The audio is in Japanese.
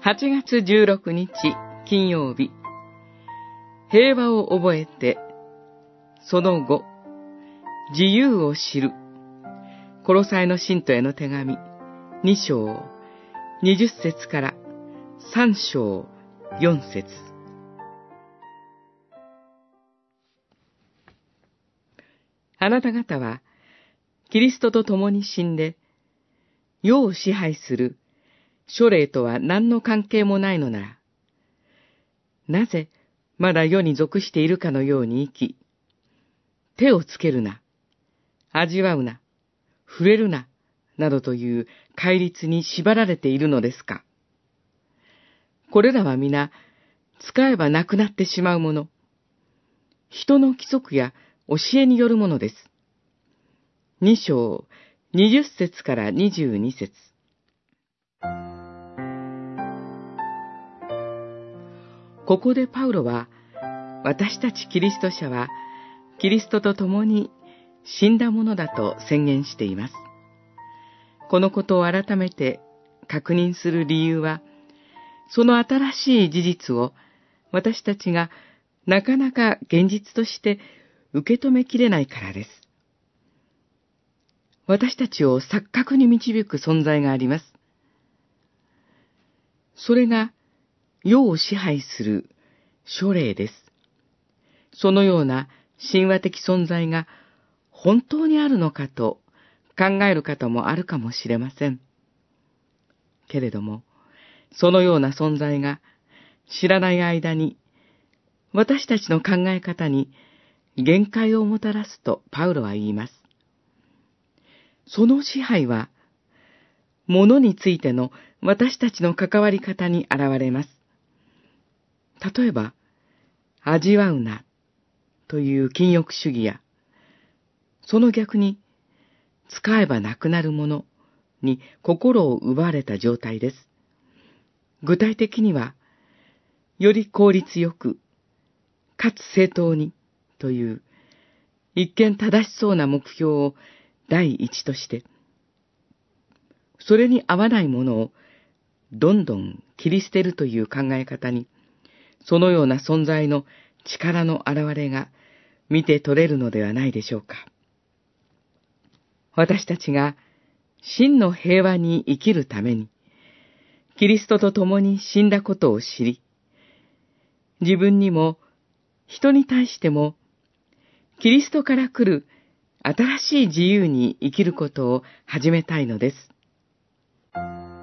8月16日金曜日、平和を覚えて、その後、自由を知る、コロサイの信徒への手紙、2章、20節から3章、4節。あなた方は、キリストと共に死んで、世を支配する書霊とは何の関係もないのなら、なぜまだ世に属しているかのように生き、手をつけるな、味わうな、触れるな、などという戒律に縛られているのですかこれらは皆、使えばなくなってしまうもの、人の規則や教えによるものです。二章、二十節から二十二節。ここでパウロは、私たちキリスト者は、キリストと共に死んだものだと宣言しています。このことを改めて確認する理由は、その新しい事実を私たちがなかなか現実として受け止めきれないからです。私たちを錯覚に導く存在があります。それが世を支配する書霊です。そのような神話的存在が本当にあるのかと考える方もあるかもしれません。けれども、そのような存在が知らない間に私たちの考え方に限界をもたらすとパウロは言います。その支配は、物についての私たちの関わり方に現れます。例えば、味わうなという禁欲主義や、その逆に、使えばなくなるものに心を奪われた状態です。具体的には、より効率よく、かつ正当にという、一見正しそうな目標を第一として、それに合わないものをどんどん切り捨てるという考え方に、そのような存在の力の現れが見て取れるのではないでしょうか。私たちが真の平和に生きるために、キリストと共に死んだことを知り、自分にも人に対しても、キリストから来る新しい自由に生きることを始めたいのです。Thank you.